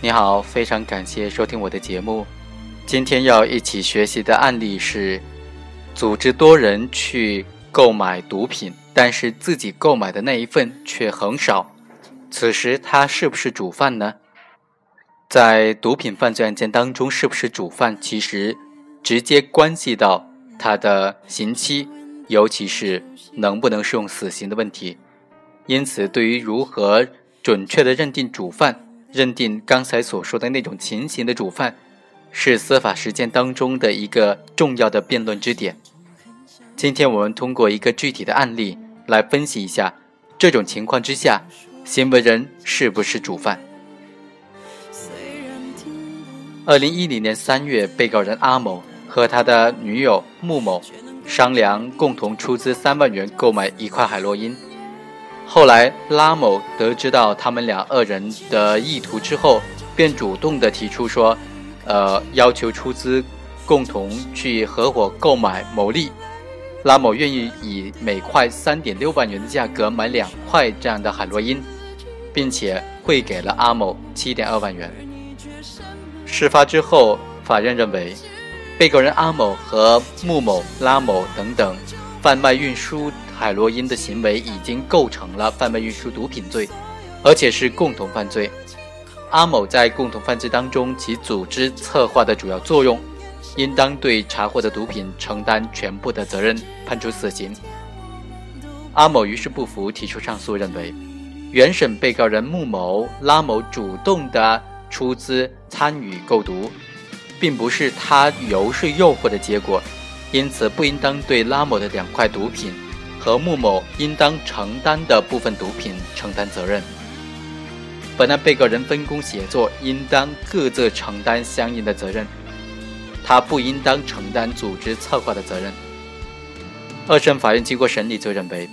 你好，非常感谢收听我的节目。今天要一起学习的案例是：组织多人去购买毒品，但是自己购买的那一份却很少。此时他是不是主犯呢？在毒品犯罪案件当中，是不是主犯，其实直接关系到他的刑期，尤其是能不能适用死刑的问题。因此，对于如何准确的认定主犯，认定刚才所说的那种情形的主犯，是司法实践当中的一个重要的辩论之点。今天我们通过一个具体的案例来分析一下，这种情况之下，行为人是不是主犯。二零一零年三月，被告人阿某和他的女友穆某商量，共同出资三万元购买一块海洛因。后来，拉某得知到他们俩二人的意图之后，便主动的提出说：“呃，要求出资，共同去合伙购买牟利。”拉某愿意以每块三点六万元的价格买两块这样的海洛因，并且汇给了阿某七点二万元。事发之后，法院认为，被告人阿某和穆某、拉某等等贩卖运输海洛因的行为已经构成了贩卖运输毒品罪，而且是共同犯罪。阿某在共同犯罪当中起组织策划的主要作用，应当对查获的毒品承担全部的责任，判处死刑。阿某于是不服，提出上诉，认为原审被告人穆某、拉某主动的。出资参与购毒，并不是他游说诱惑的结果，因此不应当对拉某的两块毒品和穆某应当承担的部分毒品承担责任。本案被告人分工协作，应当各自承担相应的责任，他不应当承担组织策划的责任。二审法院经过审理，就认为，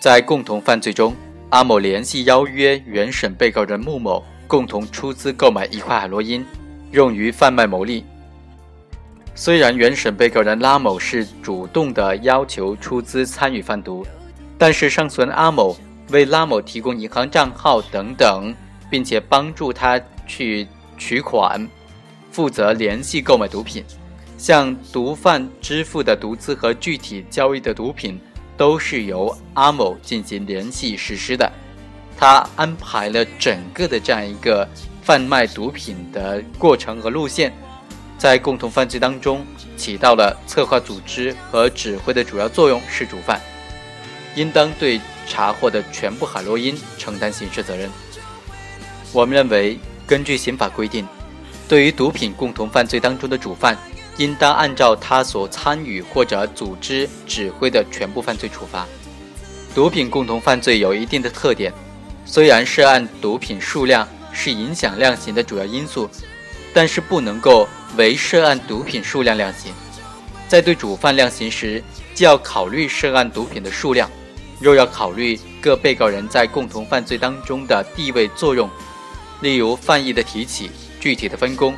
在共同犯罪中，阿某联系邀约原审被告人穆某。共同出资购买一块海洛因，用于贩卖牟利。虽然原审被告人拉某是主动的要求出资参与贩毒，但是上诉人阿某为拉某提供银行账号等等，并且帮助他去取款，负责联系购买毒品，向毒贩支付的毒资和具体交易的毒品，都是由阿某进行联系实施的。他安排了整个的这样一个贩卖毒品的过程和路线，在共同犯罪当中起到了策划、组织和指挥的主要作用，是主犯，应当对查获的全部海洛因承担刑事责任。我们认为，根据刑法规定，对于毒品共同犯罪当中的主犯，应当按照他所参与或者组织、指挥的全部犯罪处罚。毒品共同犯罪有一定的特点。虽然涉案毒品数量是影响量刑的主要因素，但是不能够为涉案毒品数量量刑。在对主犯量刑时，既要考虑涉案毒品的数量，又要考虑各被告人在共同犯罪当中的地位作用，例如犯意的提起、具体的分工、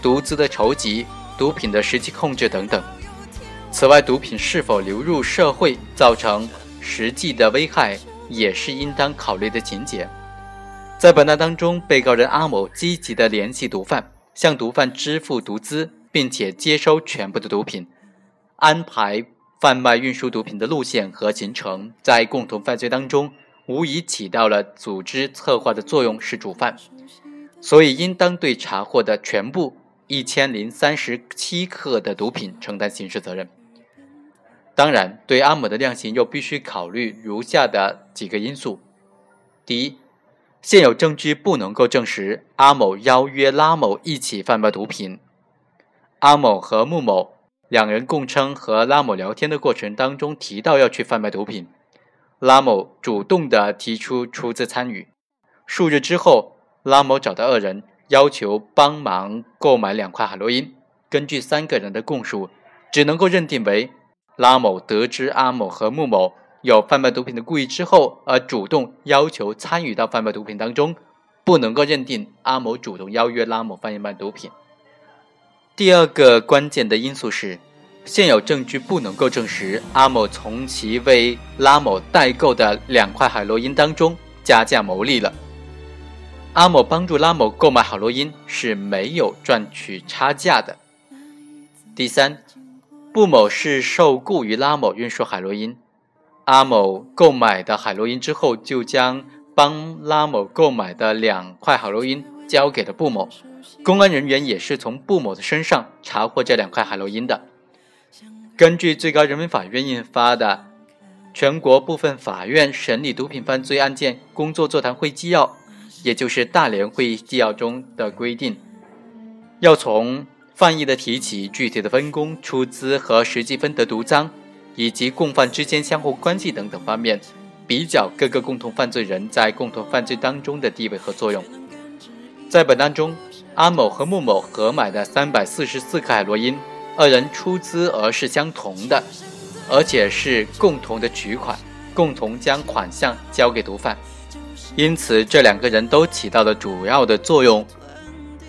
毒资的筹集、毒品的实际控制等等。此外，毒品是否流入社会，造成实际的危害。也是应当考虑的情节。在本案当中，被告人阿某积极的联系毒贩，向毒贩支付毒资，并且接收全部的毒品，安排贩卖运输毒品的路线和行程，在共同犯罪当中，无疑起到了组织策划的作用，是主犯，所以应当对查获的全部一千零三十七克的毒品承担刑事责任。当然，对阿某的量刑又必须考虑如下的几个因素：第一，现有证据不能够证实阿某邀约拉某一起贩卖毒品。阿某和穆某两人供称和拉某聊天的过程当中提到要去贩卖毒品，拉某主动的提出出资参与。数日之后，拉某找到二人，要求帮忙购买两块海洛因。根据三个人的供述，只能够认定为。拉某得知阿某和穆某有贩卖毒品的故意之后，而主动要求参与到贩卖毒品当中，不能够认定阿某主动邀约拉某贩卖毒品。第二个关键的因素是，现有证据不能够证实阿某从其为拉某代购的两块海洛因当中加价牟利了。阿某帮助拉某购买海洛因是没有赚取差价的。第三，布某是受雇于拉某运输海洛因，阿某购买的海洛因之后，就将帮拉某购买的两块海洛因交给了布某。公安人员也是从布某的身上查获这两块海洛因的。根据最高人民法院印发的《全国部分法院审理毒品犯罪案件工作座谈会纪要》，也就是大连会议纪要中的规定，要从犯意的提起、具体的分工、出资和实际分得毒赃，以及共犯之间相互关系等等方面，比较各个共同犯罪人在共同犯罪当中的地位和作用。在本案中，阿某和穆某合买的三百四十四克海洛因。二人出资额是相同的，而且是共同的取款，共同将款项交给毒贩，因此这两个人都起到了主要的作用。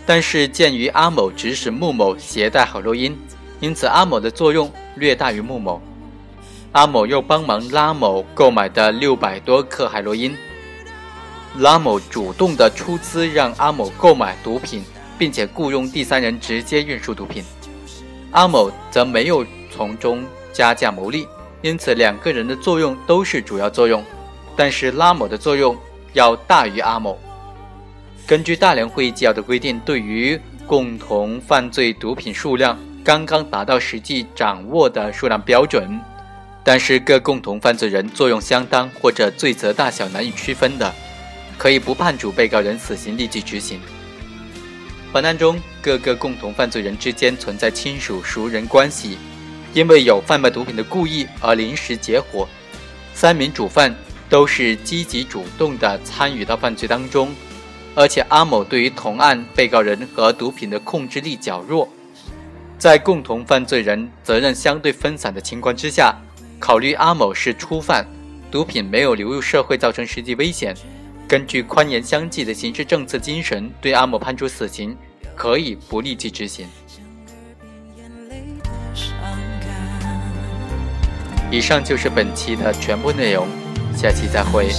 但是鉴于阿某指使穆某携带海洛因，因此阿某的作用略大于穆某。阿某又帮忙拉某购买的六百多克海洛因，拉某主动的出资让阿某购买毒品，并且雇佣第三人直接运输毒品。阿某则没有从中加价牟利，因此两个人的作用都是主要作用，但是拉某的作用要大于阿某。根据大连会议纪要的规定，对于共同犯罪毒品数量刚刚达到实际掌握的数量标准，但是各共同犯罪人作用相当或者罪责大小难以区分的，可以不判处被告人死刑立即执行。本案中，各个共同犯罪人之间存在亲属熟人关系，因为有贩卖毒品的故意而临时结伙。三名主犯都是积极主动地参与到犯罪当中，而且阿某对于同案被告人和毒品的控制力较弱。在共同犯罪人责任相对分散的情况之下，考虑阿某是初犯，毒品没有流入社会造成实际危险。根据宽严相济的刑事政策精神，对阿某判处死刑，可以不立即执行。以上就是本期的全部内容，下期再会。